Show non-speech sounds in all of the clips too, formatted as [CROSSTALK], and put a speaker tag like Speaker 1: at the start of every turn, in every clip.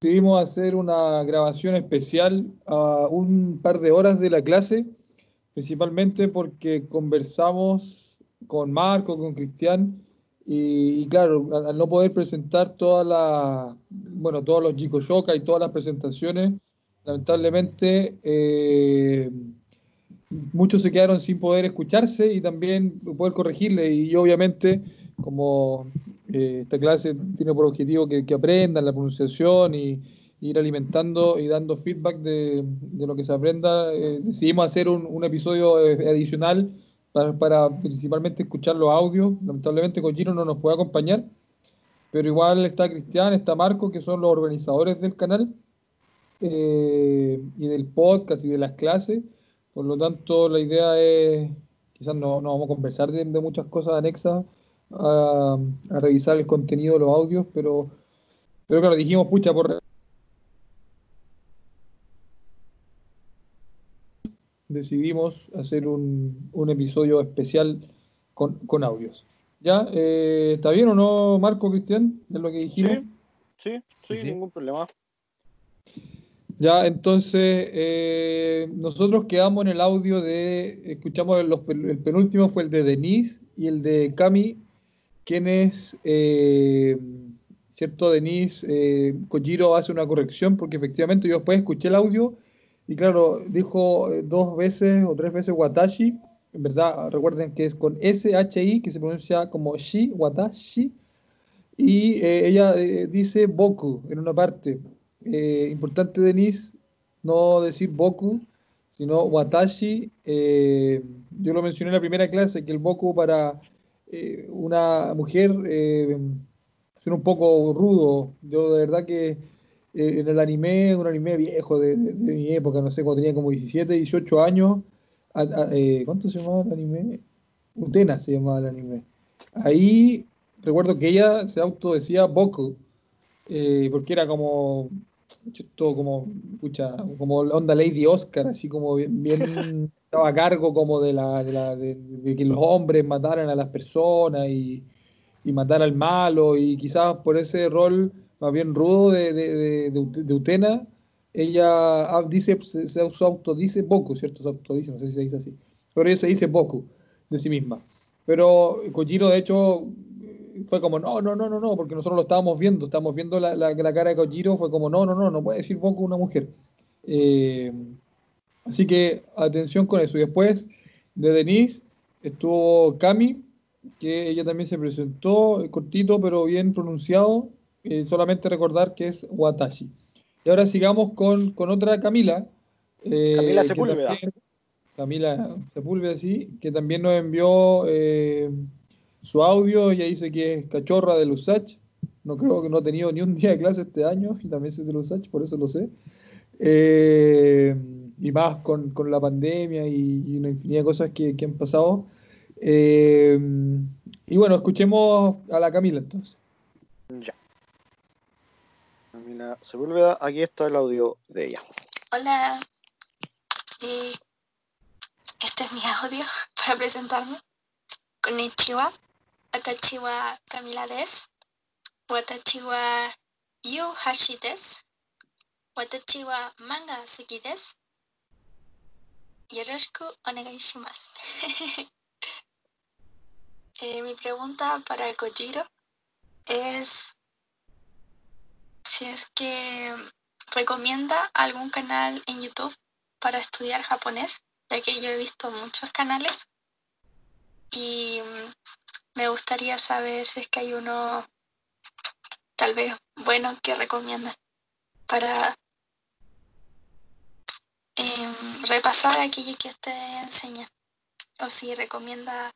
Speaker 1: decidimos hacer una grabación especial a un par de horas de la clase, principalmente porque conversamos con Marco, con Cristian, y, claro, al, no poder presentar toda la, bueno, todos los chicos Yoka y todas las presentaciones, lamentablemente eh, muchos se quedaron sin poder escucharse y también poder corregirle. Y obviamente, como eh, esta clase tiene por objetivo que, aprendan la pronunciación y ir alimentando y dando feedback de, lo que se aprenda, eh, decidimos hacer un, episodio adicional para, principalmente escuchar los audios. Lamentablemente Gino no nos puede acompañar, pero igual está Cristian, está Marco, que son los organizadores del canal eh, y del podcast y de las clases. Por lo tanto, la idea es, quizás no, no vamos a conversar de, muchas cosas anexas a, revisar el contenido de los audios, pero, pero claro, dijimos, pucha, por... Decidimos hacer un, un episodio especial con, con audios. ¿Ya? Eh, ¿Está bien o no, Marco, Cristian? Es lo que dijimos.
Speaker 2: Sí, sí, sí, ningún problema.
Speaker 1: Ya, entonces, eh, nosotros quedamos en el audio de, escuchamos el penúltimo fue el de Denise y el de Cami, quienes, eh, ¿cierto? Denise, eh, Kojiro hace una corrección porque efectivamente yo después escuché el audio y claro, dijo eh, dos veces o tres veces Watashi, en verdad, recuerden que es con S-H-I, que se pronuncia como Shi, Watashi, y ella dice Boku en una parte. Eh, importante, Denise, no decir Boku, sino Watashi. Eh, yo lo mencioné en la primera clase, que el Boku para eh, una mujer es un poco rudo. Yo de verdad que en el anime, un anime viejo de, mi época, no sé, cuando tenía como 17, 18 años, ¿cuánto se llamaba el anime? Utena se llamaba el anime. Ahí recuerdo que ella se autodecía Boku, porque era como todo como, escucha, como onda Lady Oscar, así como bien, [LAUGHS] estaba a cargo como de, la, de, que los hombres mataran a las personas y, y matar al malo, y quizás por ese rol más bien rudo de, de, Utena, ella dice, se, se autodice poco, ¿cierto? Se autodice, no sé si se dice así, pero ella se dice poco de sí misma. Pero Kojiro, de hecho, fue como, no, no, no, no, no, porque nosotros lo estábamos viendo, estábamos viendo la, la, cara de Kojiro, fue como, no, no, no, no puede decir poco una mujer. Eh, así que atención con eso. Y después de Denise estuvo Cami, que ella también se presentó, eh, cortito pero bien pronunciado, eh, solamente recordar que es Watashi. Y ahora sigamos con, con otra Camila.
Speaker 2: Camila Sepúlveda.
Speaker 1: Camila Sepúlveda, sí, que también nos envió su audio, ella dice que es cachorra de Lusach. No creo que no ha tenido ni un día de clase este año, y también es de Lusach, por eso lo sé. Eh, y más con, la pandemia y, una infinidad de cosas que, han pasado. Eh, y bueno, escuchemos a la Camila entonces.
Speaker 2: Ya. Camila Sepúlveda, aquí está el audio de ella.
Speaker 3: Hola. este es mi audio [LAUGHS] para presentarme. Konnichiwa. Watashi wa Kamila desu. Watashi wa Yu Hashi desu. Watashi wa manga suki desu. Yoroshiku onegai shimasu. [LAUGHS] eh, mi pregunta para Kojiro es si es que recomienda algún canal en YouTube para estudiar japonés, ya que yo he visto muchos canales y me gustaría saber si es que hay uno tal vez bueno que recomienda para repasar aquello que usted enseña o si recomienda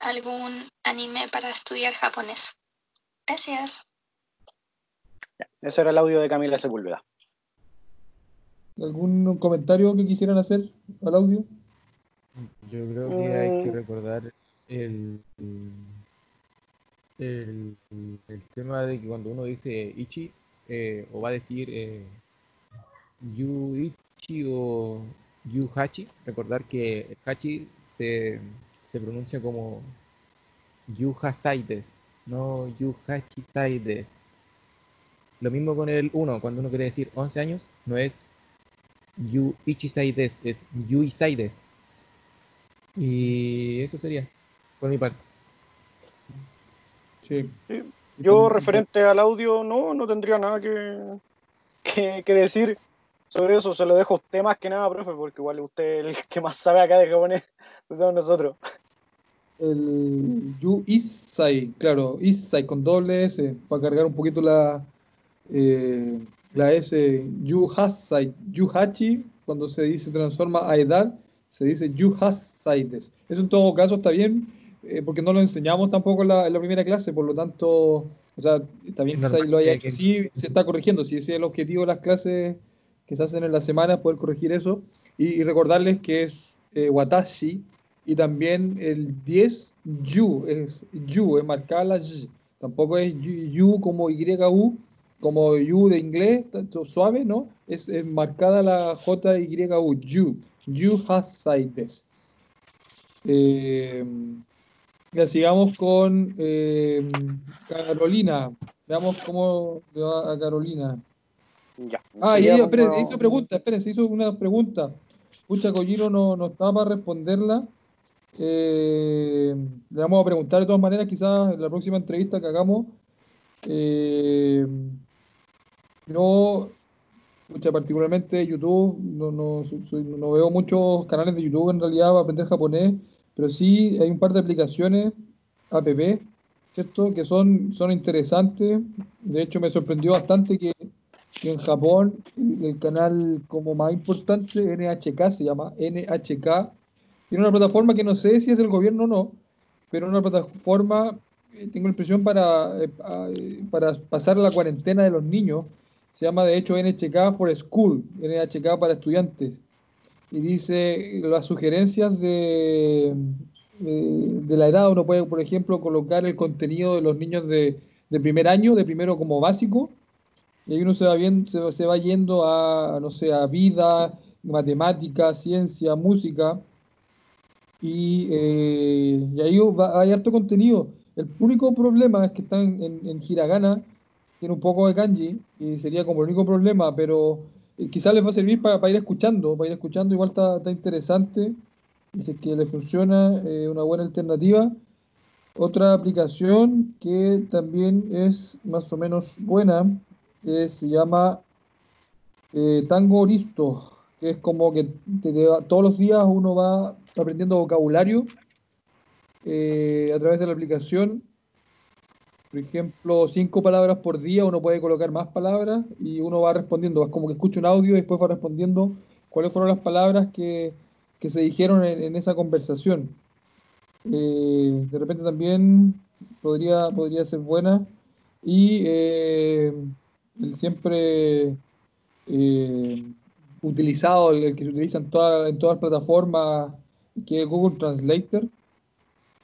Speaker 3: algún anime para estudiar japonés. Gracias.
Speaker 2: Ese era el audio de Camila Sepúlveda.
Speaker 1: ¿Algún comentario que quisieran hacer al audio?
Speaker 4: Yo creo que hay que mm. recordar el, el, tema de que cuando uno dice Ichi, eh, o va a decir eh, Yuichi o Yuhachi, recordar que Hachi se, se pronuncia como Yuhasaides, no Yuhachi Saides. lo mismo con el 1, cuando uno quiere decir 11 años, no es Yu Ichisaides, es Yu Isaides. Y eso sería, por mi parte.
Speaker 1: Sí.
Speaker 2: Yo, referente al audio, no, no tendría nada que, que, que decir sobre eso. Se lo dejo a usted más que nada, profe, porque igual usted es el que más sabe acá de japonés [LAUGHS] de todos nosotros.
Speaker 1: El Yu Isai, claro, Isai con doble S, para cargar un poquito la, eh, la S. Yu Hasai, Yu Hachi, cuando se dice transforma a edad, se dice Yu Hasaides. Eso en todo caso está bien, eh, porque no lo enseñamos tampoco en la, en la primera clase, por lo tanto, o sea, también
Speaker 4: Es normal
Speaker 1: lo haya
Speaker 4: que-
Speaker 1: hecho así, se está corrigiendo, si ese es el objetivo de las clases hacen en la semana, poder corregir eso, y, y recordarles que es eh, Watashi, y también el 10, Yu, es Yu, es marcada la Y, tampoco es Yu, como YU, como Yu de inglés, suave, ¿no? Es, es marcada la JYU, Yu, Yu Hasaides. Eh, ya sigamos con eh, Carolina. Veamos cómo va a Carolina.
Speaker 2: Ya.
Speaker 1: Ah, y ella, esperen, hizo pregunta, esperen, se hizo una pregunta. Pucha, Kojiro no, no estaba para responderla. Eh, le vamos a preguntar de todas maneras, quizás en la próxima entrevista que hagamos. Eh, yo, pucha, particularmente YouTube, no, no, soy- no veo muchos canales de YouTube en realidad para aprender japonés, pero sí hay un par de aplicaciones, app, ¿cierto? Que son, son interesantes. De hecho, me sorprendió bastante que que en Japón el canal como más importante, NHK, se llama NHK, tiene una plataforma que no sé si es del gobierno o no, pero una plataforma, eh, tengo la impresión, para, eh, eh, para pasar la cuarentena de los niños. Se llama de hecho NHK for School, NHK para estudiantes. Y dice las sugerencias de, de, de la edad. Uno puede, por ejemplo, colocar el contenido de los niños de, de primer año, de primero como básico, y ahí uno se va, bien, se, se va yendo a, no sé, a vida, matemática, ciencia, música. Y, eh, y ahí hay harto contenido. El único problema es que está en, en, en hiragana, tiene un poco de kanji, y sería como el único problema, pero eh, quizás les va a servir para, para ir escuchando, para ir escuchando, igual está, está interesante. Dice que le funciona, eh, una buena alternativa. Otra aplicación que también es más o menos buena eh, se llama eh, Tango Listo, que es como que te- te todos los días uno va aprendiendo vocabulario eh, a través de la aplicación. Por ejemplo, cinco palabras por día, uno puede colocar más palabras y uno va respondiendo. Es como que escucha un audio y después va respondiendo cuáles fueron las palabras que, que se dijeron en, en esa conversación. Eh, de repente también podría, podría ser buena. Y eh, el siempre eh, utilizado, el, que se utiliza en, toda- en todas las plataformas, que es Google Translator,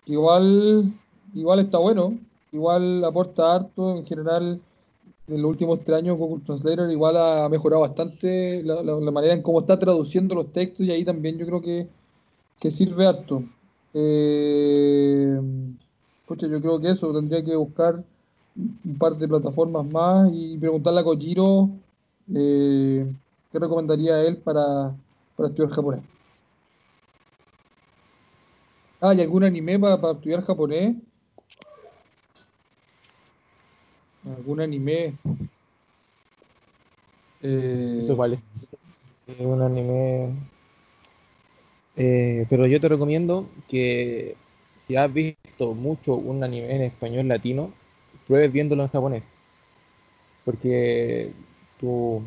Speaker 1: igual, igual está bueno, igual aporta harto en general. En los últimos tres años Google Translator igual ha mejorado bastante la, manera en cómo está traduciendo los textos y ahí también yo creo que, que sirve harto. Eh, yo creo que eso, tendría que buscar un par de plataformas más y preguntarle a Kojiro eh, qué recomendaría él para, para estudiar japonés. Ah, ¿y algún anime para, para estudiar japonés? ¿Algún anime? Eh,
Speaker 4: Eso vale. Es un anime. Eh, pero yo te recomiendo que si has visto mucho un anime en español latino, pruebes viéndolo en japonés. Porque tú,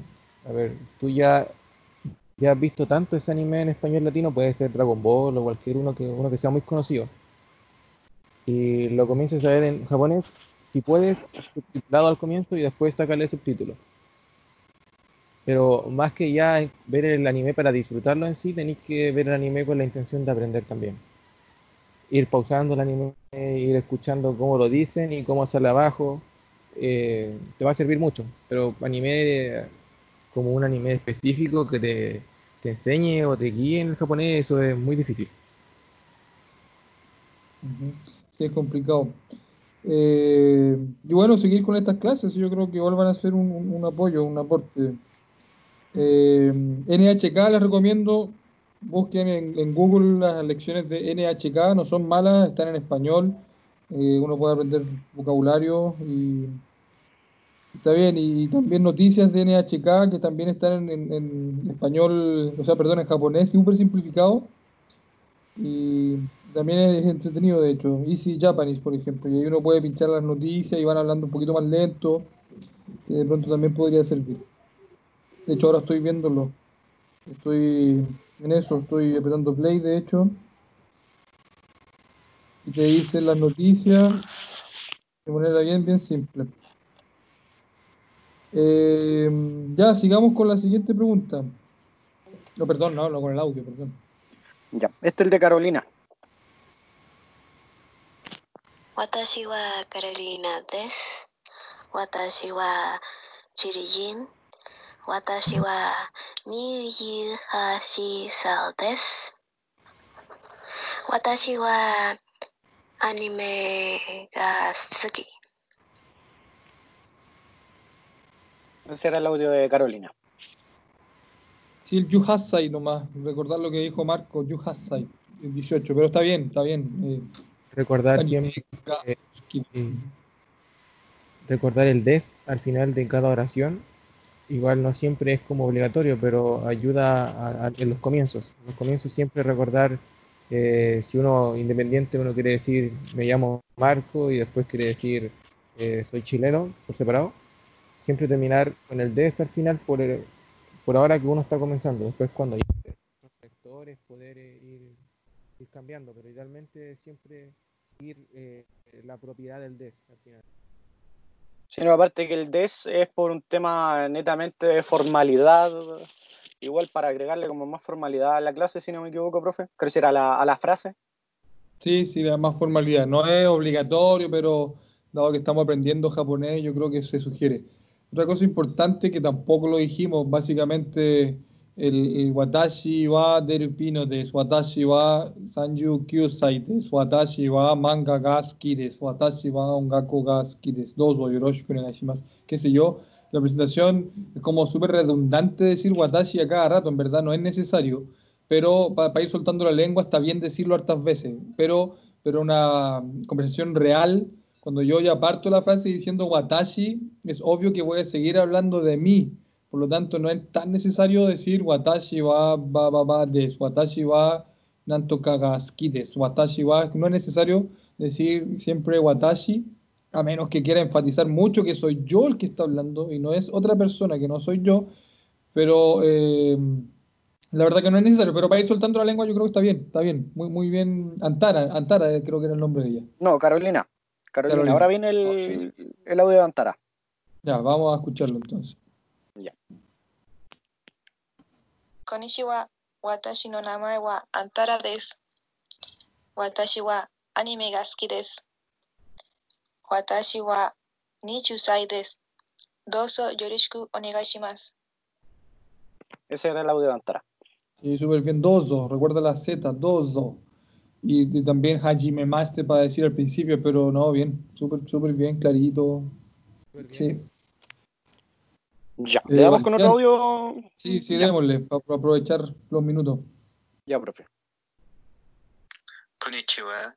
Speaker 4: a ver, tú ya, ya has visto tanto ese anime en español latino, puede ser Dragon Ball o cualquier uno que, uno que sea muy conocido. Y lo comiences a ver en japonés, si puedes, subtitulado al comienzo y después sacarle subtítulos. Pero más que ya ver el anime para disfrutarlo en sí, tenéis que ver el anime con la intención de aprender también. Ir pausando el anime, ir escuchando cómo lo dicen y cómo sale abajo, eh, te va a servir mucho. Pero anime como un anime específico que te, te enseñe o te guíe en el japonés, eso es muy difícil.
Speaker 1: Sí, es complicado. Eh, y bueno, seguir con estas clases, yo creo que igual van a ser un- un apoyo, un aporte. Eh, NHK les recomiendo, busquen en, Google las lecciones de NHK, no son malas, están en español, eh, uno puede aprender vocabulario y está bien, y, también noticias de NHK que también están en español, o sea, perdón, en japonés, súper simplificado. Y también es entretenido, de hecho. Easy Japanese, por ejemplo. Y ahí uno puede pinchar las noticias y van hablando un poquito más lento. Que de pronto también podría servir. De hecho, ahora estoy viéndolo. Estoy en eso estoy apretando play, de hecho. Y te dicen las noticias de manera bien, bien simple. Eh, ya, sigamos con la siguiente pregunta. No, perdón, no, no con el audio, perdón.
Speaker 2: Ya, este es el de Carolina.
Speaker 5: Watashi wa Carolina des. Watashi wa 私はチリ人。私は28歳です。私はアニメが好き。
Speaker 2: Ese era el audio de Carolina.
Speaker 1: Sí, el Yuhasai nomás, recordar lo que dijo Marco, Yuhasai, el 18, pero está bien, está bien. eh,
Speaker 4: Recordar siempre, eh, sí. recordar el des al final de cada oración. Igual no siempre es como obligatorio, pero ayuda a- en los comienzos. En los comienzos siempre recordar, eh, si uno independiente, uno quiere decir me llamo Marco y después quiere decir eh, soy chileno por separado. Siempre terminar con el des al final por, el- por ahora que uno está comenzando. Después cuando sectores poder eh, ir, ir cambiando, pero idealmente siempre eh, la propiedad del des al final.
Speaker 2: Sino aparte que el DES es por un tema netamente de formalidad, igual para agregarle como más formalidad a la clase, si no me equivoco, profe. Creo que era la, a la frase.
Speaker 1: Sí, sí, da más formalidad. No es obligatorio, pero dado que estamos aprendiendo japonés, yo creo que se sugiere. Otra cosa importante que tampoco lo dijimos, básicamente el, el watashi wa derupino desu, watashi wa sanju kyusai desu, watashi wa manga ga suki desu, watashi wa ongaku ga suki desu, dozo yoroshiku onegaishimasu, qué sé yo. La presentación es como súper redundante decir watashi a cada rato, en verdad no es necesario. Pero para ir soltando la lengua está bien decirlo hartas veces, pero, pero una conversación real, cuando yo ya parto la frase diciendo watashi, es obvio que voy a seguir hablando de mí, por lo tanto no es tan necesario decir watashi wa ba ba ba des, watashi wa nanto kagaski des, watashi wa, no es necesario decir siempre watashi, a menos que quiera enfatizar mucho que soy yo el que está hablando y no es otra persona que no soy yo, pero... eh, la verdad que no es necesario, pero para ir soltando la lengua yo creo que está bien, está bien, muy, muy bien. Antara, Antara eh, creo que era el nombre de ella.
Speaker 2: No, Carolina. Carolina.
Speaker 1: Carolina.
Speaker 2: Ahora viene el, el audio de Antara.
Speaker 1: Ya, vamos a escucharlo entonces.
Speaker 3: Ya. Konnichiwa. Watashi no namae wa Antara des! Watashi wa anime ga suki desu. Watashi wa nichusai desu. Doso yorishiku onegai shimasu.
Speaker 2: Ese era el audio de Antara.
Speaker 1: Sí, súper bien. Dozo, recuerda la Z, dozo. Y, y, también Hajime Master para decir al principio, pero no, bien, súper, súper bien, clarito. Sí.
Speaker 2: Ya,
Speaker 1: eh,
Speaker 2: ¿le damos con otro audio?
Speaker 1: Sí, sí,
Speaker 2: ya.
Speaker 1: démosle, para aprovechar los minutos.
Speaker 2: Ya, profe.
Speaker 6: Konnichiwa.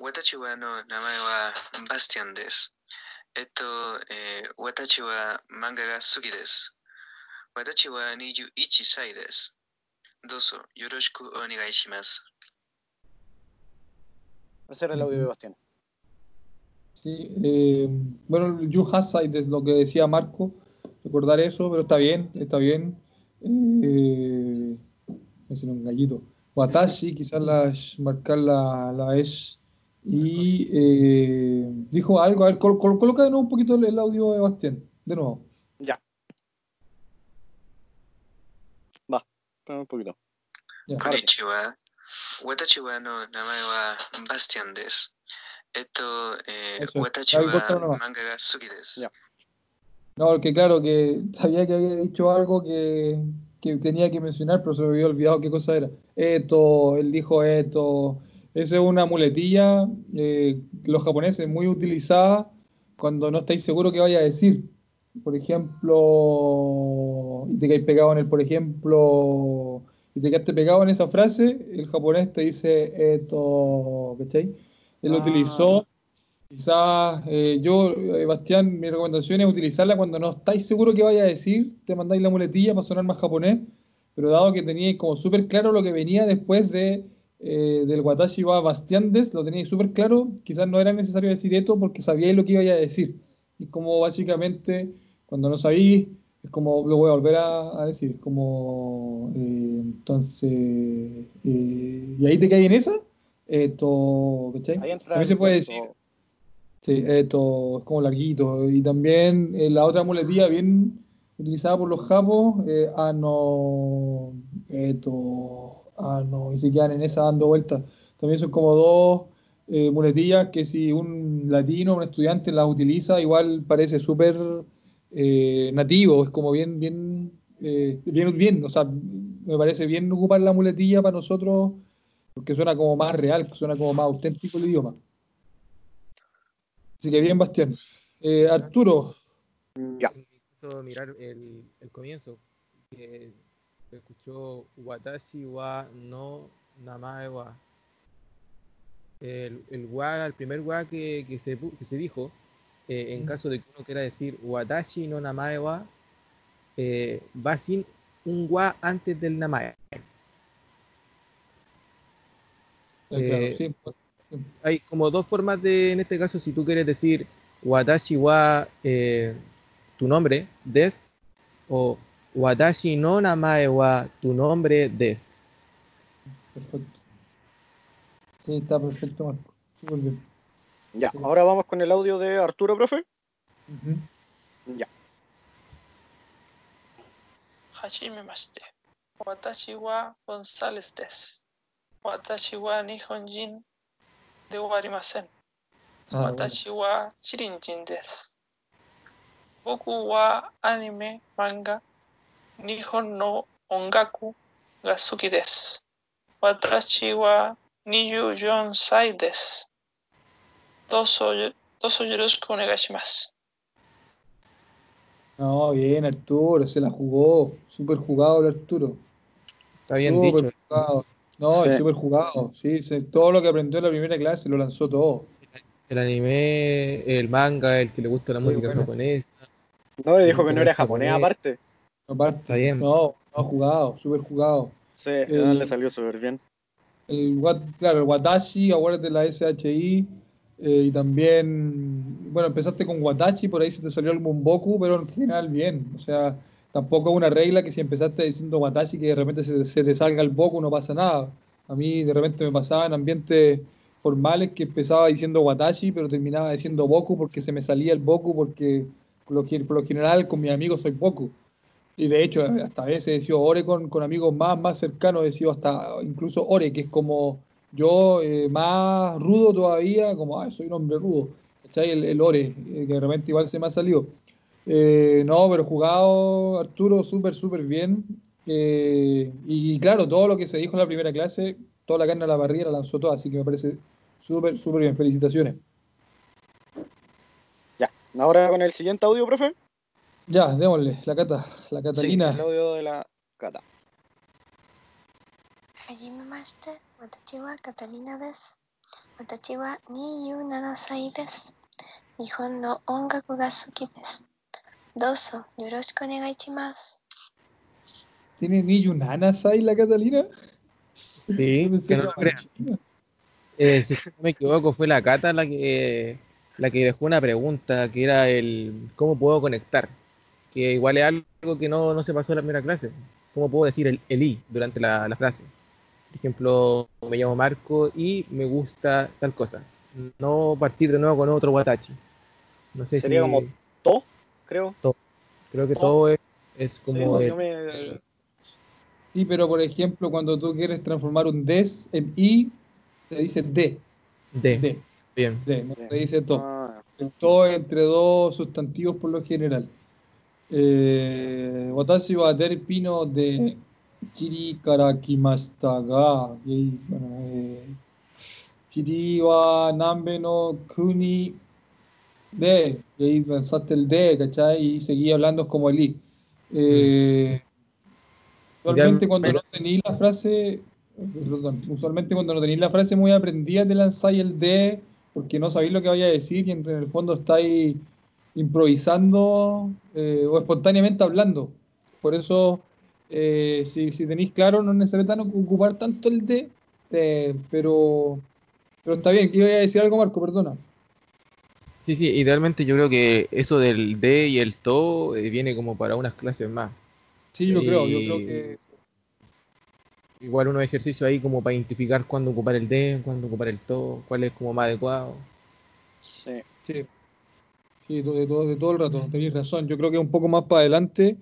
Speaker 6: Watashi wa no namae wa Bastian desu. Esto, eh, watashi manga ga suki desu. Watashi wa 21 sai. Doso, yoroshiku onegai shimasu.
Speaker 2: Ese era el audio de Bastián.
Speaker 1: Sí, eh, bueno, Yu Hasai, es lo que decía Marco, recordar eso, pero está bien, está bien. Eh, es un gallito. Watashi, quizás la, marcar la, la es. Y eh, dijo algo, a ver, col, col, coloca de nuevo un poquito el, el audio de Bastián, de nuevo.
Speaker 2: Ya. Va, un poquito.
Speaker 1: Ya. Konnichiwa. Watashi
Speaker 6: wa
Speaker 1: no
Speaker 6: namae
Speaker 1: wa
Speaker 6: Bastián
Speaker 1: des.
Speaker 6: Esto, eh, manga ga sugi des.
Speaker 2: Ya.
Speaker 1: No, porque claro, que [LAUGHS] sabía que había dicho algo que, que tenía que mencionar, pero se me había olvidado qué cosa era. Esto, él dijo esto, Esa es una muletilla, eh, los japoneses muy utilizada cuando no estáis seguros qué vaya a decir. Por ejemplo, y te quedáis pegado en el, por ejemplo, si te quedaste pegado en esa frase, el japonés te dice esto, ¿cachai? Él lo
Speaker 2: Ah.
Speaker 1: utilizó. Quizás eh, yo, eh, Bastián, mi recomendación es utilizarla cuando no estáis seguros qué vaya a decir, te mandáis la muletilla para sonar más japonés, pero dado que teníais como súper claro lo que venía después de, eh, del Watashi wa Bastiandes, lo teníais súper claro, quizás no era necesario decir esto porque sabíais lo que iba a decir. Y como básicamente, cuando no sabéis, es como lo voy a volver a, a decir, como eh, entonces, eh, y ahí te caes en esa, esto, ¿cachai?
Speaker 2: Ahí entra
Speaker 1: También se puede decir, Sí, esto es como larguito. Y también eh, la otra muletilla bien utilizada por los japos, eh, ano, esto, ano, y se quedan en esa dando vueltas. También son como dos eh, muletillas que si un latino, un estudiante las utiliza, igual parece súper eh, nativo, es como bien, bien, eh, bien, bien, o sea, me parece bien ocupar la muletilla para nosotros, porque suena como más real, suena como más auténtico el idioma. Así que bien, Bastián. Eh, Arturo,
Speaker 2: Ya.
Speaker 4: Me hizo mirar el, el comienzo, que se escuchó Watashi wa no namae wa. El, el wa, el primer wa que, que se, que se dijo, eh, en
Speaker 1: Mm.
Speaker 4: caso de que uno quiera decir Watashi no namae wa, eh, va sin un wa antes del namae.
Speaker 1: eh, claro,
Speaker 4: Eh,
Speaker 1: sí, pues,
Speaker 4: hay como dos formas de, en este caso, si tú quieres decir Watashi wa eh, tu nombre des o Watashi no namae wa tu nombre des.
Speaker 1: Perfecto. Sí, está perfecto, Marco. Súper bien.
Speaker 2: Ya, ahora vamos con el audio de Arturo, profe. Ya.
Speaker 7: Hajimemashite. Watashi wa González des. Watashi wa Nihonjin です。私は日本人ではありません。
Speaker 1: Ah, bueno.
Speaker 7: 私はチリン人です。僕はアニメ、漫画、日本の音楽が好きです。私は24歳です。どうぞよどうぞよろしくお願いします。
Speaker 1: No, bien, Arturo, se la jugó. Súper jugado el Arturo.
Speaker 4: Está bien
Speaker 1: Súper
Speaker 4: dicho.
Speaker 1: jugado. No,
Speaker 2: Sí.
Speaker 1: es súper jugado. Sí, se- todo lo que aprendió en la primera clase lo lanzó todo.
Speaker 4: El anime, el manga, el que le gusta la
Speaker 1: Muy
Speaker 4: música japonesa.
Speaker 2: No, le dijo que no era japonés
Speaker 4: japonés.
Speaker 2: aparte.
Speaker 1: Aparte,
Speaker 4: Está bien.
Speaker 1: No, no, jugado, súper jugado.
Speaker 2: Sí,
Speaker 1: El-
Speaker 2: le salió súper bien.
Speaker 1: El, wat- claro, el Watashi, acuérdate de la SHI. eh, y también, bueno, empezaste con Watashi, por ahí se te salió el Mumboku, pero en general bien. O sea, tampoco es una regla que si empezaste diciendo Watashi que de repente se, se te salga el Boku, no pasa nada. A mí de repente me pasaba en ambientes formales que empezaba diciendo Watashi, pero terminaba diciendo Boku porque se me salía el Boku, porque por lo, por lo general con mis amigos soy Boku. Y de hecho, hasta a veces he sido Ore con, con amigos más, más cercanos, he sido hasta incluso Ore, que es como yo eh, más rudo todavía, como, soy un hombre rudo, el Ore, eh, que de repente igual se me ha salido. Eh, no, pero jugado Arturo súper, súper bien. Eh, y, claro, todo lo que se dijo en la primera clase, toda la carne a la parrilla la lanzó toda, así que me parece súper, súper bien. Felicitaciones.
Speaker 2: Ya, ahora con el siguiente audio, profe.
Speaker 1: Ya, démosle, la cata, la Catalina.
Speaker 2: El audio de la cata.
Speaker 3: Allí me master, Watachiwa Catalina des, Watachiwa ni yu nanasai des, Nihon no ongaku ga suki des. どうぞよろしくお願いします。
Speaker 1: ¿Tiene ni Yunanasai la Catalina?
Speaker 4: Sí, [LAUGHS]
Speaker 1: Yo pensé
Speaker 4: que
Speaker 1: que
Speaker 4: no
Speaker 1: era
Speaker 4: lo crean.
Speaker 1: china.
Speaker 4: Eh, si no me equivoco, fue la Cata la que, la que dejó una pregunta, que era el ¿cómo puedo conectar? Que igual es algo que no, no se pasó en la primera clase. ¿Cómo puedo decir el, el i durante la, la frase? Por ejemplo, me llamo Marco y me gusta tal cosa. No partir de nuevo con otro Watachi. No sé
Speaker 2: Sería
Speaker 4: si...
Speaker 2: como To, creo.
Speaker 4: Creo que
Speaker 2: to-
Speaker 4: todo es, como...
Speaker 2: sí, me-
Speaker 1: pero por ejemplo, cuando tú quieres transformar un des en i, te dice de,
Speaker 4: de.
Speaker 1: de,
Speaker 4: Bien.
Speaker 1: de, no te dice to.
Speaker 2: Ah,
Speaker 1: El to es entre dos sustantivos por lo general. Eh, Watashi wa pino de chiri kara kimashita ga. Eh, Chiriwa, Nambe no Kuni de, y ahí pensaste el de, ¿cachai? Y seguí hablando como el I. Eh, usualmente cuando no tenéis la frase, usualmente cuando no tenéis la frase muy aprendida te lanzáis el de porque no sabéis lo que vaya a decir y en, el fondo estáis improvisando eh, o espontáneamente hablando. Por eso, eh, si, si tenéis claro, no es necesario ocupar tanto el de, eh, pero, pero está bien. Iba a decir algo, Marco, perdona.
Speaker 4: Sí, sí, idealmente yo creo que eso del de y el to eh, viene como para unas clases más.
Speaker 1: Sí, yo
Speaker 4: Y-
Speaker 1: creo, yo creo que
Speaker 4: Igual unos ejercicios ahí como para identificar cuándo ocupar el de, cuándo ocupar el to, cuál es como más adecuado.
Speaker 2: Sí.
Speaker 1: Sí, sí, to- de todo, de todo el rato, tenéis razón. Yo creo que un poco más para adelante,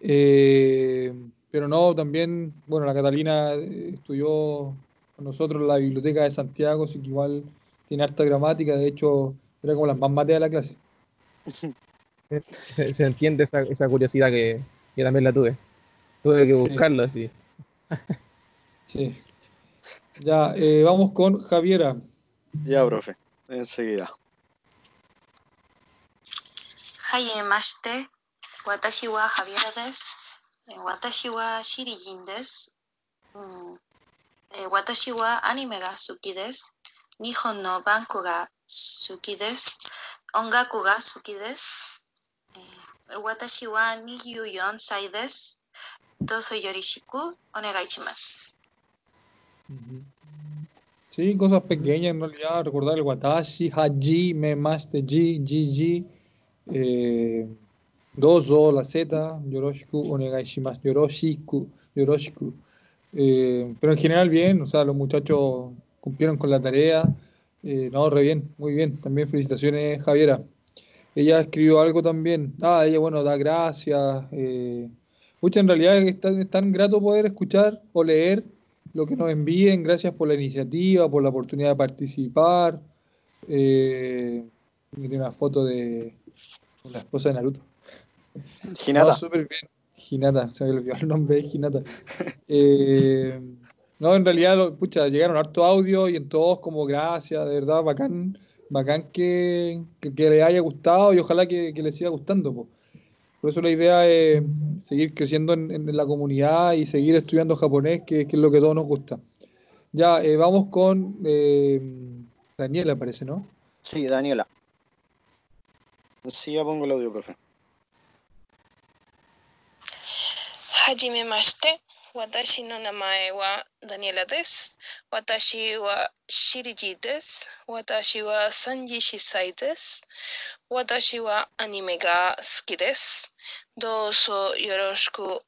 Speaker 1: eh, pero no, también, bueno, la Catalina eh, estudió con nosotros en la Biblioteca de Santiago, así que igual tiene harta gramática, de hecho, era como las más mates de la clase.
Speaker 4: se, entiende esa, curiosidad que, también la tuve. Tuve que buscarlo sí.
Speaker 1: sí. Ya, eh, vamos con Javiera.
Speaker 2: Ya, profe, enseguida.
Speaker 3: Hayemashite, watashi wa Javiera des, watashi eh, wa Shirijin des, watashi mm, eh, wa anime ga suki des. Nihon no banku ga suki desu. Ongaku ga suki desu. Eh, sai. Doso yorishiku onegai shimasu.
Speaker 1: Sí, cosas pequeñas en realidad, recordar el watashi, haji, me maste, ji, ji, ji, eh, dozo, la z, yoroshiku, onegai shimasu, yoroshiku, yoroshiku. Eh, pero en general bien, o sea, los muchachos cumplieron con la tarea. Eh, no, re bien, muy bien. También felicitaciones, Javiera. Ella escribió algo también. Ah, ella, bueno, da gracias. Eh, en realidad es tan, es tan grato poder escuchar o leer lo que nos envíen. Gracias por la iniciativa, por la oportunidad de participar. Eh, tiene una foto de la esposa de Naruto. No,
Speaker 2: Ginata.
Speaker 1: súper bien. Hinata, se me olvidó el nombre de Hinata. [LAUGHS] Eh, no, en realidad, lo- pucha, llegaron harto audio y en todos como gracias, de verdad, bacán, bacán que, que, que les haya gustado y ojalá que, que les siga gustando. po. Por eso la idea es seguir creciendo en, en la comunidad y seguir estudiando japonés, que, que es lo que a todos nos gusta. Ya, eh, vamos con eh, Daniela, parece, ¿no?
Speaker 2: Sí, Daniela. Sí, ya pongo el audio, profe.
Speaker 8: はじ Watashi no namae wa Daniela des. Watashi wa Shiriji des. Watashi wa Sanji Shisai des. Watashi wa anime ga suki des. Dozo yoroshiku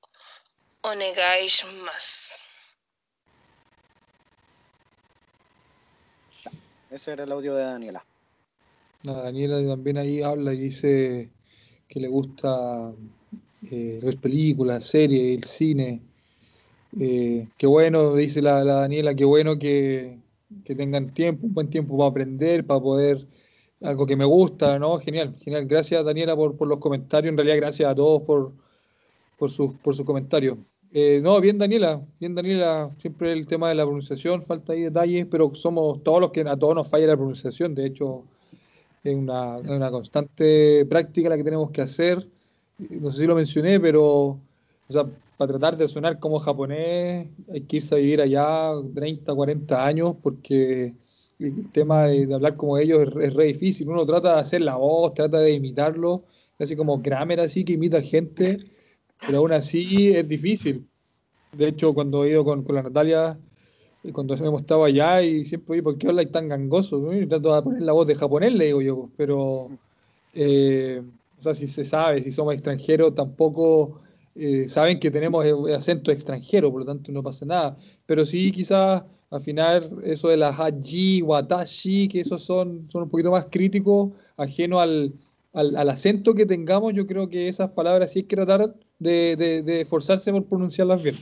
Speaker 8: onegai shimasu.
Speaker 2: Ese era el audio de Daniela.
Speaker 1: No, Daniela también ahí habla y dice que le gusta eh, las películas, series, el cine eh, qué bueno, dice la, la Daniela, qué bueno que, que tengan tiempo, un buen tiempo para aprender, para poder, algo que me gusta, ¿no? Genial, genial. Gracias Daniela por, por los comentarios, en realidad gracias a todos por, por sus por sus comentarios. Eh, no, bien Daniela, bien Daniela, siempre el tema de la pronunciación, falta ahí detalles, pero somos todos los que a todos nos falla la pronunciación, de hecho es una, una constante práctica la que tenemos que hacer. No sé si lo mencioné, pero o sea, para tratar de sonar como japonés hay que irse a vivir allá 30, 40 años porque el tema de, de hablar como ellos es, es re difícil. Uno trata de hacer la voz, trata de imitarlo, así como Kramer así que imita gente, pero aún así es difícil. De hecho, cuando he ido con, con la Natalia, y cuando hemos estado allá y siempre, oye, ¿por qué habláis tan gangoso? Y trato de poner la voz de japonés, le digo yo, pero, eh, o sea, si se sabe, si somos extranjeros, tampoco eh, saben que tenemos eh, acento extranjero, por lo tanto no pasa nada. Pero sí, quizás afinar eso de las haji, watashi, que esos son, son un poquito más críticos, ajeno al, al, al acento que tengamos, yo creo que esas palabras sí hay que tratar de, de, de esforzarse por pronunciarlas bien.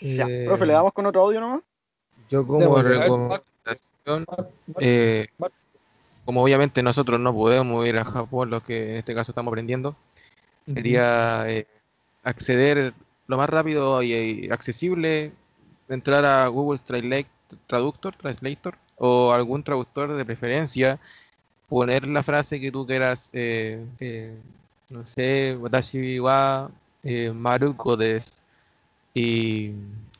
Speaker 2: Ya,
Speaker 4: Eh,
Speaker 2: profe, ¿le damos con otro audio nomás?
Speaker 4: Yo como recomendación, eh, como obviamente nosotros no podemos ir a Japón, los que en este caso estamos aprendiendo, sería eh, acceder lo más rápido y, y accesible entrar a Google Translate- Traductor, Translator o algún traductor de preferencia, poner la frase que tú quieras, eh, eh, no sé, Watashi wa eh, Maruko desu, y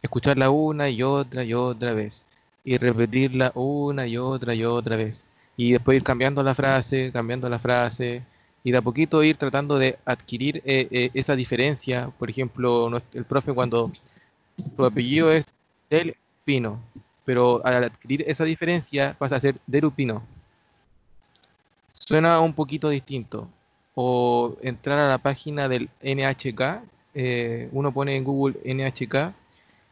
Speaker 4: escucharla una y otra y otra vez, y repetirla una y otra y otra vez, y después ir cambiando la frase, cambiando la frase, y de a poquito ir tratando de adquirir eh, eh, esa diferencia. Por ejemplo, el profe cuando tu apellido es Del Pino, pero al adquirir esa diferencia pasa a ser Derupino. Suena un poquito distinto. O entrar a la página del NHK, eh, uno pone en Google NHK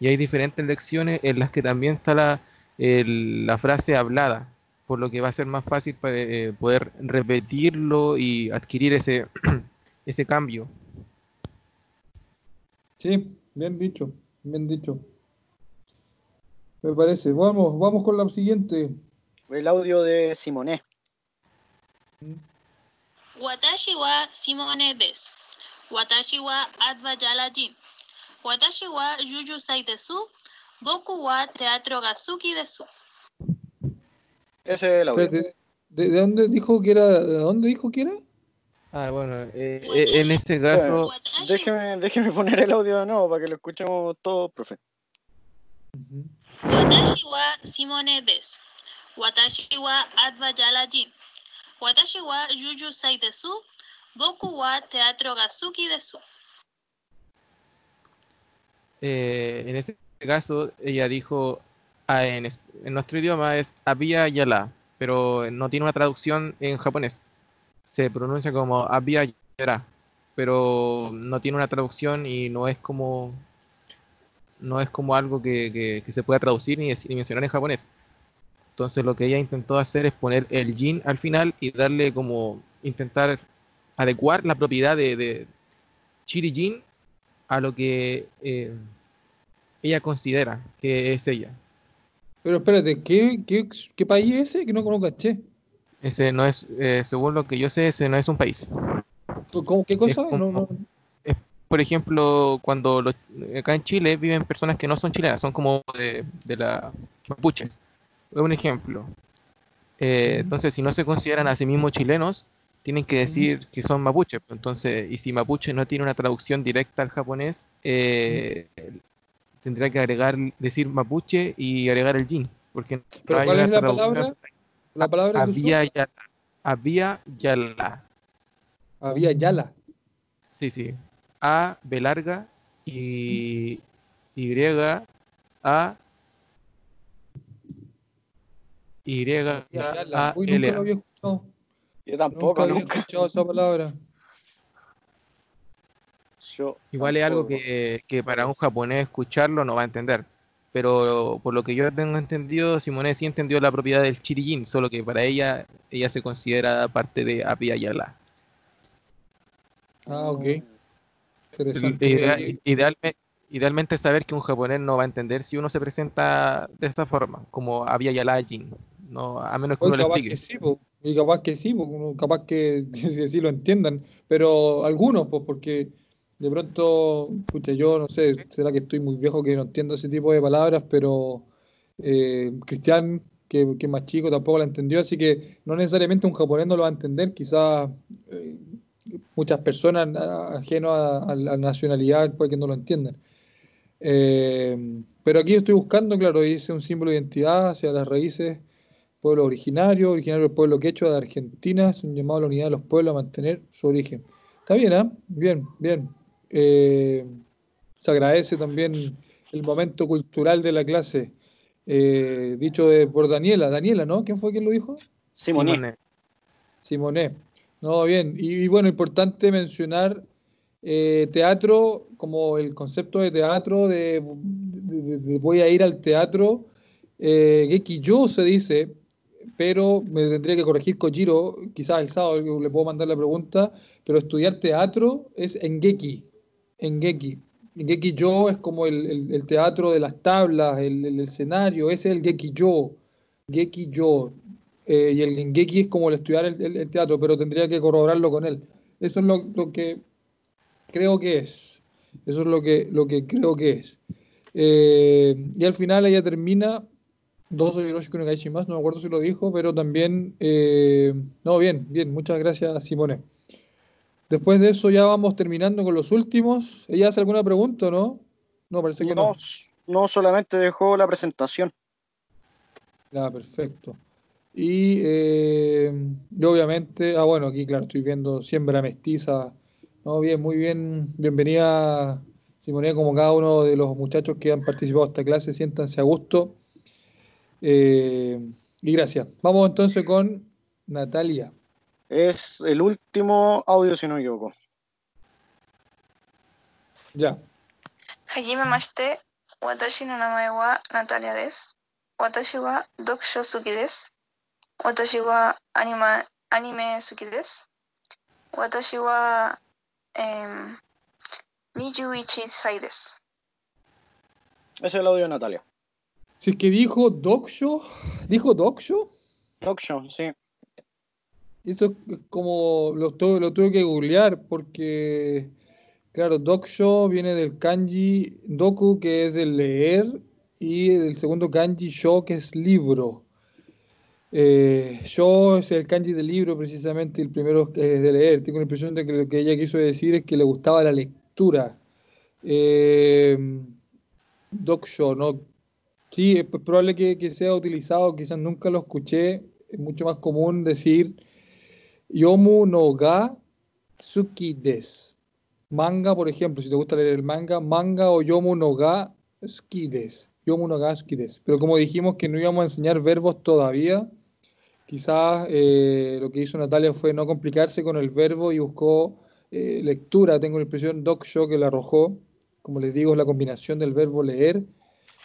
Speaker 4: y hay diferentes lecciones en las que también está la, la frase hablada, por lo que va a ser más fácil para, eh, poder repetirlo y adquirir ese, [CLEARS THROAT] ese cambio.
Speaker 1: Sí, bien dicho, bien dicho. Me parece. Vamos, vamos con la siguiente.
Speaker 2: El audio de
Speaker 9: Simone. Watashi wa Simone des Watashi wa Adva Yala Jin. Watashi wa Sai desu. Boku wa Teatro Gazuki desu.
Speaker 2: Ese es el audio.
Speaker 1: ¿De, de, de dónde dijo que era? ¿De dónde dijo que era?
Speaker 4: Ah, bueno, eh, eh, en este caso.
Speaker 9: Bueno,
Speaker 2: déjeme, déjeme poner el audio de nuevo para que lo escuchemos todos, profe.
Speaker 9: Watashi wa Simone des. Watashi wa Adva Yalaji. Watashi wa Yuyu Sai desu. Boku wa Teatro Gazuki desu.
Speaker 4: Eh, en este caso, ella dijo en, es- en nuestro idioma es Abia Yala, pero no tiene una traducción en japonés. Se pronuncia como Abia Yara, pero no tiene una traducción y no es como, no es como algo que, que- se pueda traducir ni, ni mencionar en japonés. Entonces lo que ella intentó hacer es poner el yin al final y darle como, intentar adecuar la propiedad de, de Chiri-jin a lo que eh, ella considera que es ella.
Speaker 1: Pero espérate, ¿qué, qué, qué país es ese? Que no, no caché.
Speaker 4: Ese no es, eh, según lo que yo sé, ese no es un país.
Speaker 1: ¿Cómo- ¿Qué cosa?
Speaker 4: como-
Speaker 1: No, no.
Speaker 4: Por ejemplo, cuando los- acá en Chile viven personas que no son chilenas, son como de, de la mapuches. Es un ejemplo. Eh, entonces, si no se consideran a sí mismos chilenos, tienen que decir que son mapuches. Entonces, y si mapuche no tiene una traducción directa al japonés, eh, tendría que agregar, decir mapuche y agregar el yin. Porque no
Speaker 1: ¿Pero cuál es la palabra? La palabra que usó.
Speaker 4: Había yala. Había yala.
Speaker 1: Había Yala.
Speaker 4: Sí, sí. A, B larga, y Y, A, Y,
Speaker 1: Había Yala.
Speaker 4: A,
Speaker 1: Uy, nunca
Speaker 4: L,
Speaker 1: lo había escuchado.
Speaker 2: Yo
Speaker 1: Nunca
Speaker 2: tampoco,
Speaker 1: había
Speaker 2: nunca.
Speaker 1: escuchado esa palabra.
Speaker 2: Yo
Speaker 4: Igual es algo que, que para un japonés escucharlo no va a entender. Pero por lo que yo tengo entendido, Simone sí entendió la propiedad del chirijin, solo que para ella, ella se considera parte de Apia Yala.
Speaker 1: Ah, ok. Interesante.
Speaker 4: Idealmente saber que un japonés no va a entender si uno se presenta de esta forma, como Apia Yala Jin. No, a menos que
Speaker 1: Oye,
Speaker 4: uno le
Speaker 1: capaz
Speaker 4: explique.
Speaker 1: que sí, po. y capaz que sí, po, capaz que, [LAUGHS] que sí lo entiendan, pero algunos, pues, porque de pronto, pucha, yo no sé, será que estoy muy viejo que no entiendo ese tipo de palabras, pero eh, Cristian, que, que más chico, tampoco la entendió, así que no necesariamente un japonés no lo va a entender, quizás eh, muchas personas a- ajenos a, a la nacionalidad puede que no lo entiendan. Eh, pero aquí estoy buscando, claro, dice un símbolo de identidad hacia las raíces pueblo originario, originario del pueblo quechua de Argentina, es un llamado a la unidad de los pueblos a mantener su origen. Está bien, ¿ah? Bien, bien. Eh, se agradece también el momento cultural de la clase, eh, dicho de, por Daniela. Daniela, ¿no? ¿Quién fue quien lo dijo?
Speaker 2: Simoné.
Speaker 4: Simone.
Speaker 1: Simonet. No, bien. Y, y bueno, importante mencionar eh, teatro como el concepto de teatro, de, de- de- de voy a ir al teatro. Eh, Geki yo se dice, pero me tendría que corregir Kojiro, quizás el sábado le puedo mandar la pregunta, pero estudiar teatro es en Geki, en Geki. En Geki yo es como el, el- el teatro de las tablas, el, el escenario, ese es el Geki yo, Geki yo. Eh, y el Gengeki es como el estudiar el, el- el teatro, pero tendría que corroborarlo con él. Eso es lo, lo que creo que es. Eso es lo que, lo que creo que es. Eh, y al final ella termina dos Yoroshiko no más, no me acuerdo si lo dijo, pero también, eh, no, bien, bien, muchas gracias Simone. Después de eso ya vamos terminando con los últimos. ¿Ella hace alguna pregunta o no? No, parece que no.
Speaker 2: No, no solamente dejó la presentación.
Speaker 1: Ya, perfecto. Y, eh, y obviamente, ah, bueno, aquí, claro, estoy viendo Siembra Mestiza. No, bien, muy bien. Bienvenida, Simonía, como cada uno de los muchachos que han participado en esta clase. Siéntanse a gusto. Eh, y gracias. Vamos entonces con Natalia.
Speaker 2: Es el último audio, si no me equivoco.
Speaker 1: Ya.
Speaker 8: Hajime mashite, watashi no namae wa Natalia des. Watashi wa dokusho suki des. Watashi wa anime, anime suki des. Watashi wa em, eh, 21 sai des.
Speaker 2: Ese es el audio de Natalia.
Speaker 1: Si es que dijo Doksho, dijo Doksho.
Speaker 2: Doksho, sí.
Speaker 1: Eso es como lo, tu- lo tuve que googlear porque, claro, Doksho viene del kanji Doku, que es el leer, y del segundo kanji Sho, que es libro. Eh, Sho es el kanji del libro, precisamente, el primero es de leer. Tengo la impresión de que lo que ella quiso decir es que le gustaba la lectura. Eh, Doksho, ¿no? Sí, es probable que, que sea utilizado, quizás nunca lo escuché. Es mucho más común decir Yomu no ga suki des. Manga, por ejemplo, si te gusta leer el manga, manga o yomu no ga suki des. Yomu no ga suki des. Pero como dijimos que no íbamos a enseñar verbos todavía, quizás eh, lo que hizo Natalia fue no complicarse con el verbo y buscó eh, lectura. Tengo la impresión doksho que la arrojó. Como les digo, es la combinación del verbo leer,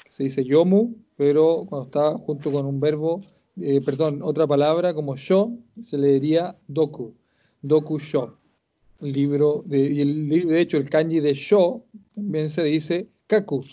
Speaker 1: que se dice yomu, pero cuando está junto con un verbo eh, perdón, otra palabra como yo, se leería doku, doku sho, libro, de, el, de hecho el kanji de sho también se dice kaku,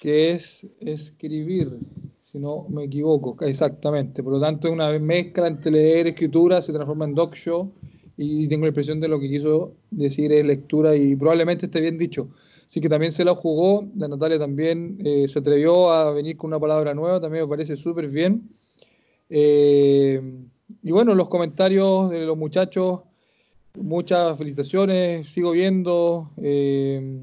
Speaker 1: que es escribir, si no me equivoco, exactamente, por lo tanto una mezcla entre leer, escritura, se transforma en doksho, y tengo la impresión de lo que quiso decir es lectura y probablemente esté bien dicho. Así que también se la jugó, la Natalia también eh, se atrevió a venir con una palabra nueva, también me parece súper bien. Eh, y bueno, los comentarios de los muchachos, muchas felicitaciones, sigo viendo. eh,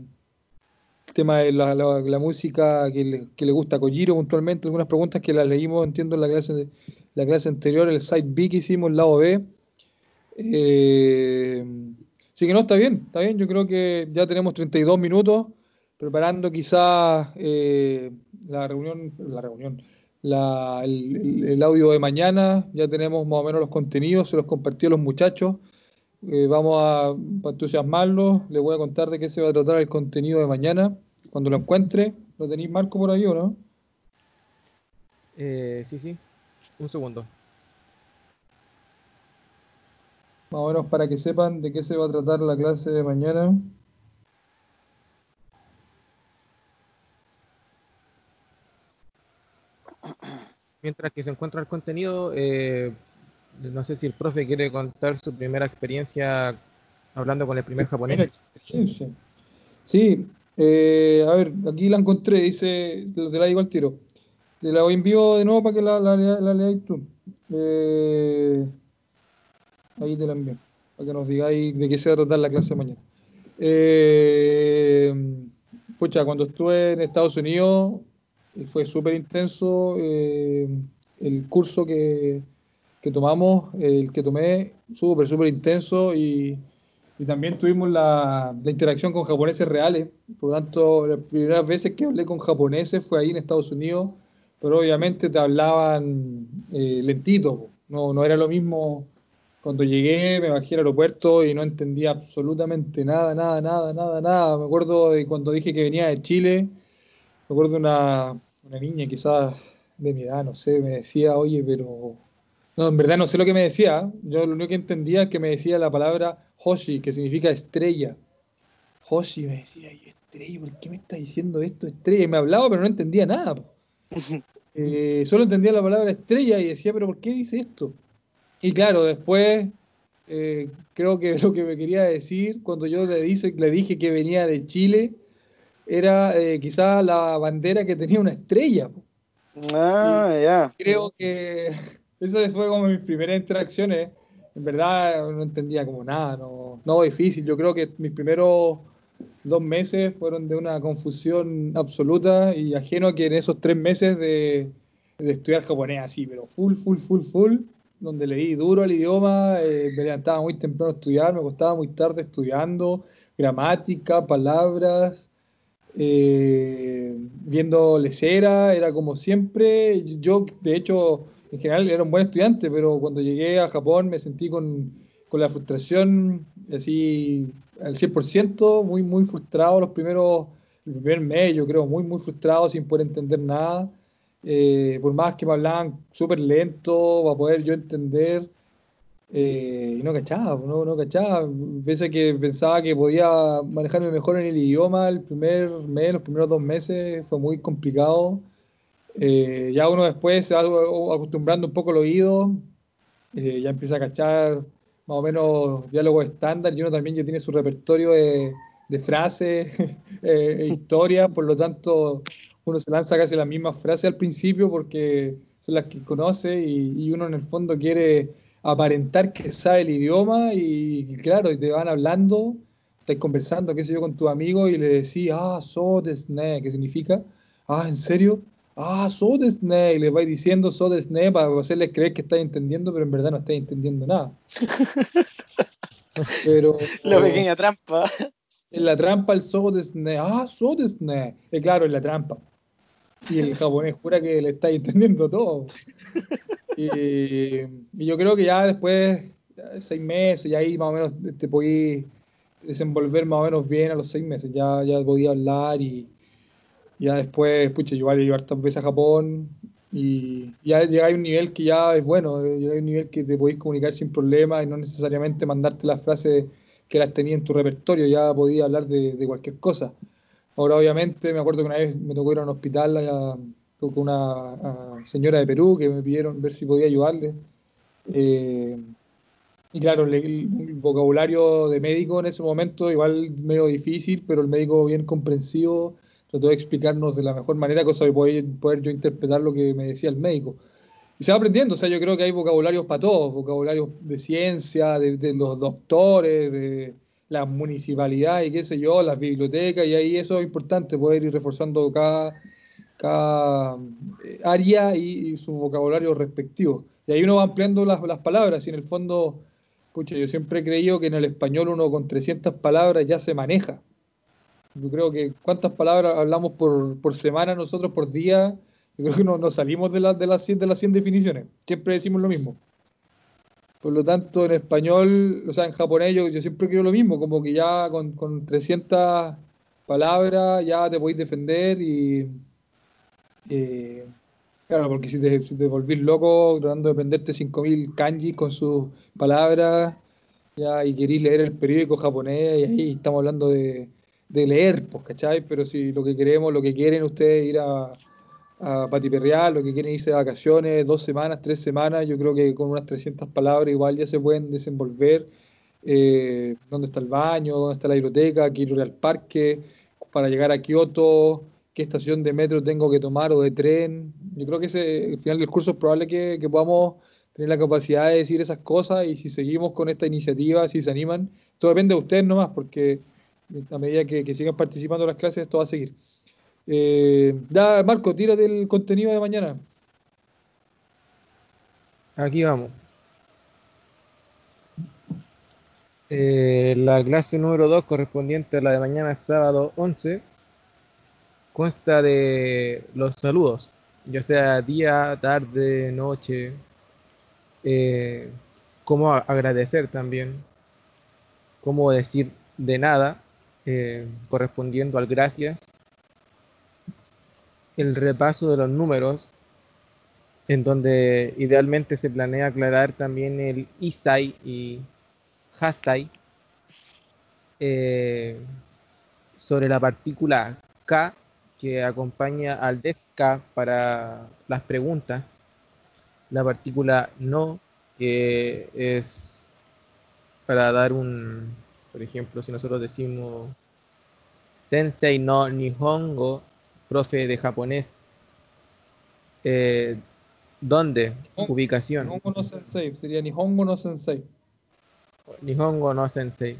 Speaker 1: el tema de la, música que le, gusta a Kojiro puntualmente, algunas preguntas que las leímos, entiendo, en la clase, la clase anterior, el site B que hicimos, el lado B. Eh, así que no, está bien, está bien. Yo creo que ya tenemos 32 minutos preparando quizás eh, la reunión, la reunión, la- el, audio de mañana. Ya tenemos más o menos los contenidos, se los compartí a los muchachos. Eh, vamos a entusiasmarlos. Les voy a contar de qué se va a tratar el contenido de mañana. Cuando lo encuentre, ¿lo tenéis Marco por ahí o no?
Speaker 4: Eh, sí, sí. Un segundo.
Speaker 1: Más o menos para que sepan de qué se va a tratar la clase de mañana.
Speaker 4: Mientras que se encuentra el contenido, eh, no sé si el profe quiere contar su primera experiencia hablando con el primer japonés.
Speaker 1: Sí, eh, a ver, aquí la encontré, dice, te la digo al tiro. Te la envío de nuevo para que la, la, leáis tú. Eh, ahí te la envío, para que nos digáis de qué se va a tratar la clase de mañana. Eh, pucha, cuando estuve en Estados Unidos fue súper intenso eh, el curso que, que tomamos, el que tomé, súper, súper intenso y, y también tuvimos la, la interacción con japoneses reales. Por lo tanto, las primeras veces que hablé con japoneses fue ahí en Estados Unidos, pero obviamente te hablaban eh, lentito. No, no era lo mismo cuando llegué, me bajé al aeropuerto y no entendía absolutamente nada, nada, nada, nada, nada. Me acuerdo de cuando dije que venía de Chile, me acuerdo una, una niña quizás de mi edad, no sé, me decía, oye, pero... No, en verdad no sé lo que me decía. Yo lo único que entendía es que me decía la palabra Hoshi, que significa estrella. Hoshi me decía, "Y estrella, ¿por qué me está diciendo esto, estrella? Y me hablaba, pero no entendía nada. [LAUGHS] Eh, solo entendía la palabra estrella y decía, pero ¿por qué dice esto? Y claro, después eh, creo que [LAUGHS] lo que me quería decir, cuando yo le, dice, le dije que venía de Chile, era eh, quizá la bandera que tenía una estrella. po.
Speaker 2: Ah, ya.
Speaker 1: Creo que [LAUGHS] eso fue como mis primeras interacciones. En verdad no entendía como nada, no, no difícil. Yo creo que mis primeros dos meses fueron de una confusión absoluta y ajeno a que en esos tres meses de, de estudiar japonés así, pero full, full, full, full, donde leí duro el idioma, eh, me levantaba muy temprano a estudiar, me acostaba muy tarde estudiando, gramática, palabras, eh, viendo lecera, era como siempre. Yo, de hecho, en general era un buen estudiante, pero cuando llegué a Japón me sentí con, con la frustración así al 100%, muy, muy frustrado los primeros, el primer mes, yo creo, muy, muy frustrado sin poder entender nada. Eh, por más que me hablaban súper lento para poder yo entender, eh, y no cachaba, no, no cachaba. Pese a que pensaba que podía manejarme mejor en el idioma, el primer mes, los primeros dos meses fue muy complicado. Eh, ya uno después se va acostumbrando un poco el oído, eh, ya empieza a cachar más o menos diálogos estándar y uno también ya tiene su repertorio de, de frases, [LAUGHS] eh, historias, por lo tanto uno se lanza casi las mismas frases al principio porque son las que conoce y, y uno en el fondo quiere aparentar que sabe el idioma y, y claro, y te van hablando, estás conversando, qué sé yo, con tu amigo y le decís, ah, so desne, ¿qué significa? Ah, ¿en serio? Ah, so desne, y le vais diciendo so desne para hacerles creer que estás entendiendo, pero en verdad no estás entendiendo nada. [LAUGHS] Pero
Speaker 2: La pequeña trampa.
Speaker 1: en la trampa el so desne, ah, so desne, Eh, claro, en la trampa. Y el japonés jura que le estáis entendiendo todo. [LAUGHS] Y, y yo creo que ya después, seis meses, ya ahí más o menos te podí desenvolver más o menos bien a los seis meses. Ya, ya podía hablar y ya después, pucha, yo he ido hartas veces a Japón y ya llegáis a un nivel que ya es bueno, eh, llegáis a un nivel que te podéis comunicar sin problema y no necesariamente mandarte las frases que las tenía en tu repertorio, ya podía hablar de, de cualquier cosa. Ahora, obviamente, me acuerdo que una vez me tocó ir a un hospital a- con una señora de Perú que me pidieron ver si podía ayudarle. Eh, y claro, le- el, vocabulario de médico en ese momento igual medio difícil, pero el médico bien comprensivo trató de explicarnos de la mejor manera, cosa de poder, poder yo interpretar lo que me decía el médico. Y se va aprendiendo, o sea, yo creo que hay vocabularios para todos, vocabularios de ciencia, de, de los doctores, de la municipalidad y qué sé yo, las bibliotecas, y ahí eso es importante, poder ir reforzando cada, cada eh, área y, y su vocabulario respectivo. Y ahí uno va ampliando las, las palabras, y en el fondo, pucha, yo siempre he creído que en el español uno con 300 palabras ya se maneja. Yo creo que cuántas palabras hablamos por, por semana nosotros, por día, yo creo que no, no salimos de, la- de, las 100, de las 100 definiciones, siempre decimos lo mismo. Por lo tanto, en español, o sea, en japonés, yo, yo siempre creo lo mismo, como que ya con, con 300 palabras ya te podéis defender y, eh, claro, porque si te, si loco tratando de aprenderte 5000 kanji con sus palabras, ya, y queréis leer el periódico japonés, y ahí estamos hablando de, de leer, pues, ¿cachai? Pero si lo que queremos, lo que quieren ustedes ir a, a patiperrear, lo que quieren irse de vacaciones, dos semanas, tres semanas, yo creo que con unas 300 palabras igual ya se pueden desenvolver. eh, dónde está el baño, dónde está la biblioteca, quiero ir al parque, para llegar a Kioto, qué estación de metro tengo que tomar o de tren. Yo creo que ese, al final del curso es probable que, que podamos tener la capacidad de decir esas cosas y si seguimos con esta iniciativa, si se animan, todo depende de ustedes nomás, porque a medida que, que sigan participando las clases, esto va a seguir. Eh, ya, Marco, tírate el contenido de mañana.
Speaker 4: Aquí vamos. Eh, la clase número 2 correspondiente a la de mañana sábado 11 consta de los saludos, ya sea día, tarde, noche, eh, cómo agradecer también, cómo decir de nada, eh, correspondiendo al gracias, el repaso de los números, en donde idealmente se planea aclarar también el Isai y Hasai eh, sobre la partícula K que acompaña al DESK para las preguntas, la partícula no es para dar un, por ejemplo, si nosotros decimos Sensei no Nihongo, profe de japonés. Eh, ¿Dónde?
Speaker 1: Nihon-
Speaker 4: Ubicación.
Speaker 1: Nihongo no Sensei, sería Nihongo no Sensei.
Speaker 4: Nihongo no Sensei.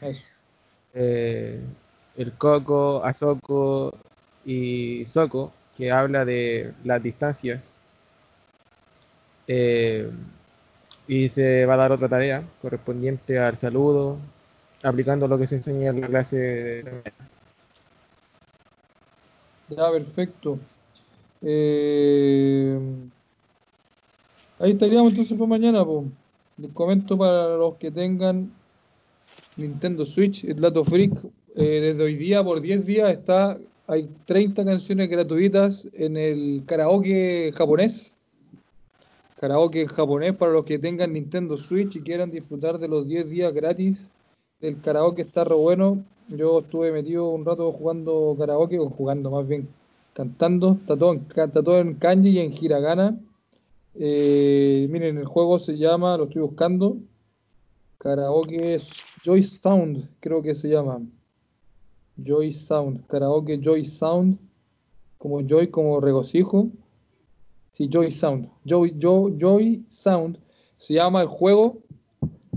Speaker 1: Eso.
Speaker 4: Eh, el Coco, Asoko y Soko, que habla de las distancias. Eh, y se va a dar otra tarea correspondiente al saludo, aplicando lo que se enseña en la clase de
Speaker 1: Ya, perfecto. Eh, ahí estaríamos entonces para mañana, pues. Les comento para los que tengan Nintendo Switch, el dato freak, eh, desde hoy día por 10 días está, hay 30 canciones gratuitas en el karaoke japonés. Karaoke japonés para los que tengan Nintendo Switch y quieran disfrutar de los 10 días gratis del karaoke está re bueno. Yo estuve metido un rato jugando karaoke, o jugando más bien, cantando. Está todo en, kanji y en hiragana. Eh, miren, el juego se llama, lo estoy buscando. Karaoke Joy Sound, creo que se llama. Joy Sound, karaoke Joy Sound, como Joy, como regocijo. Sí, Joy Sound. Joy, Joy, Joy Sound se llama el juego.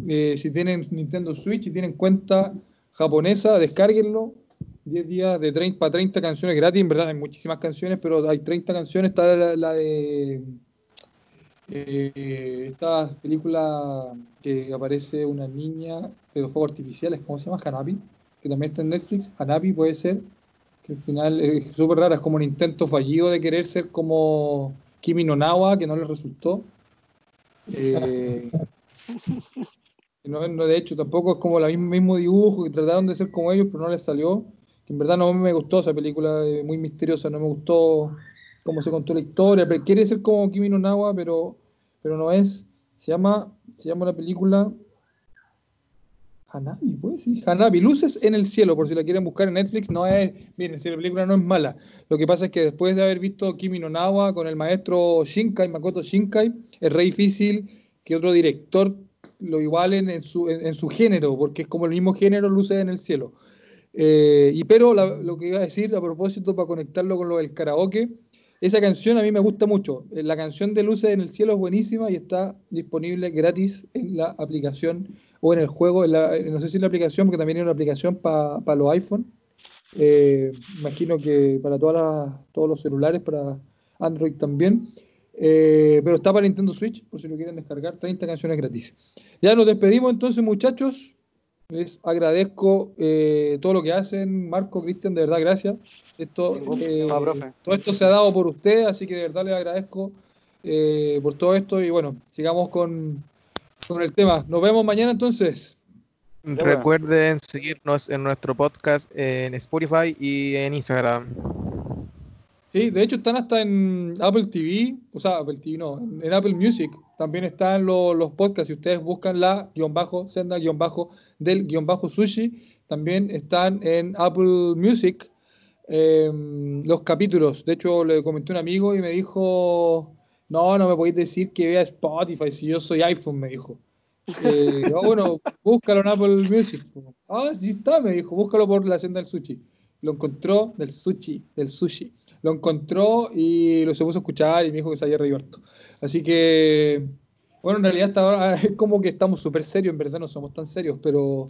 Speaker 1: Eh, si tienen Nintendo Switch y tienen cuenta japonesa, descárguenlo. 10 días de 30 para 30 canciones gratis. En verdad hay muchísimas canciones, pero hay 30 canciones. Está la, de eh, esta película que aparece una niña de los fuegos artificiales, ¿cómo se llama? Hanabi, que también está en Netflix. Hanabi puede ser, que al final es súper rara, es como un intento fallido de querer ser como Kimi no Nawa, que no le resultó. Eh, [LAUGHS] no, no, de hecho, tampoco es como el mismo dibujo, que trataron de ser como ellos, pero no les salió. En verdad no me gustó esa película, eh, muy misteriosa, no me gustó cómo se contó la historia, pero quiere ser como Kimi no Nawa, pero, pero no es. Se llama, se llama la película Hanabi, pues sí, Hanabi, Luces en el cielo, por si la quieren buscar en Netflix, no es, miren, si la película no es mala. Lo que pasa es que después de haber visto Kimi no Nawa con el maestro Shinkai, Makoto Shinkai, es re difícil que otro director lo igualen en su, en, su género, porque es como el mismo género Luces en el cielo. Eh, y pero lo que iba a decir a propósito para conectarlo con lo del karaoke, esa canción a mí me gusta mucho. Eh, La canción de Luces en el Cielo es buenísima y está disponible gratis en la aplicación o en el juego. En la, no sé si en la aplicación, porque también hay una aplicación para pa los iPhone. Eh, imagino que para todas las, todos los celulares, para Android también. Eh, pero está para Nintendo Switch, por si lo quieren descargar. 30 canciones gratis. Ya nos despedimos entonces, muchachos. Les agradezco eh, todo lo que hacen, Marco, Cristian, de verdad, gracias. Esto, eh, todo esto se ha dado por ustedes, así que de verdad les agradezco eh, por todo esto y bueno, sigamos con, con el tema. Nos vemos mañana entonces.
Speaker 4: Recuerden seguirnos en nuestro podcast en Spotify y en Instagram.
Speaker 1: Sí, de hecho están hasta en Apple TV, o sea, Apple TV no, en Apple Music también están lo- los podcasts. Si ustedes buscan la guion bajo, senda guion bajo del guion bajo sushi, también están en Apple Music eh, los capítulos. De hecho, le comenté a un amigo y me dijo, no, no me podéis decir que vea Spotify si yo soy iPhone, me dijo. Eh, "Ah, bueno, búscalo en Apple Music. Ah, sí está, me dijo, búscalo por la senda del sushi. Lo encontró, del sushi, del sushi. Lo encontró y lo se puso a escuchar y me dijo que se había reído. Así que, bueno, en realidad hasta ahora [LAUGHS] es como que estamos súper serios, en verdad no somos tan serios, pero,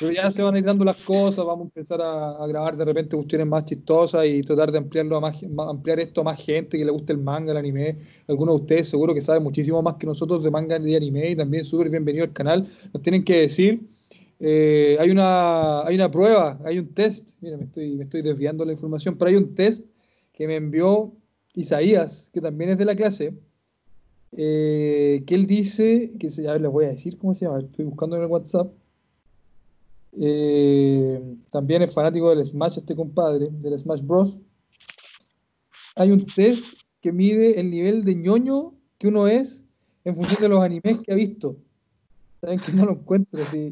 Speaker 1: pero ya se van a ir dando las cosas, vamos a empezar a, a grabar de repente cuestiones más chistosas y tratar de ampliarlo a más, ampliar esto a más gente que le guste el manga, el anime. Algunos de ustedes seguro que saben muchísimo más que nosotros de manga y de anime y también súper bienvenido al canal. Nos tienen que decir eh, hay, una, hay una prueba, hay un test, mira, me estoy, me estoy desviando la información, pero hay un test que me envió Isaías, que también es de la clase, eh, que él dice, que se, les voy a decir cómo se llama, estoy buscando en el WhatsApp. Eh, también es fanático del Smash este compadre, del Smash Bros. Hay un test que mide el nivel de ñoño que uno es en función de los animes que ha visto. Saben que no lo encuentro, si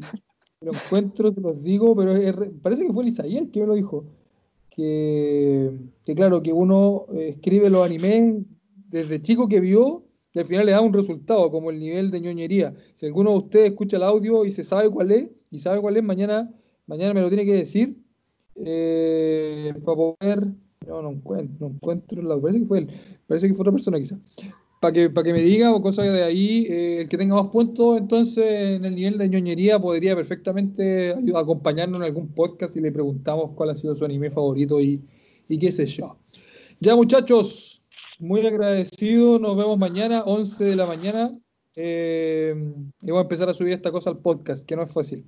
Speaker 1: lo encuentro te los digo, pero es re- parece que fue el Isaías el que me lo dijo. Que, que claro, que uno escribe los animes desde chico que vio y al final le da un resultado, como el nivel de ñoñería. Si alguno de ustedes escucha el audio y se sabe cuál es, y sabe cuál es, mañana, mañana me lo tiene que decir. eh, para poder. No, no encuentro, no encuentro Parece que fue él. Parece que fue otra persona quizá. Para que, para que me diga o cosas de ahí, eh, el que tenga más puntos, entonces en el nivel de ñoñería podría perfectamente acompañarnos en algún podcast y le preguntamos cuál ha sido su anime favorito y, y qué sé yo. Ya muchachos, muy agradecido, nos vemos mañana, 11 de la mañana. eh, y voy a empezar a subir esta cosa al podcast, que no es fácil.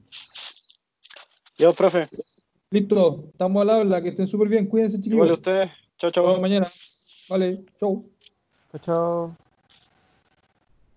Speaker 2: Yo, profe,
Speaker 1: Listo, estamos al habla, que estén súper bien, cuídense chiquillos.
Speaker 2: igual ustedes. Chao,
Speaker 1: Nos vemos
Speaker 2: chao.
Speaker 1: mañana. Vale, chau.
Speaker 4: Chao, chao.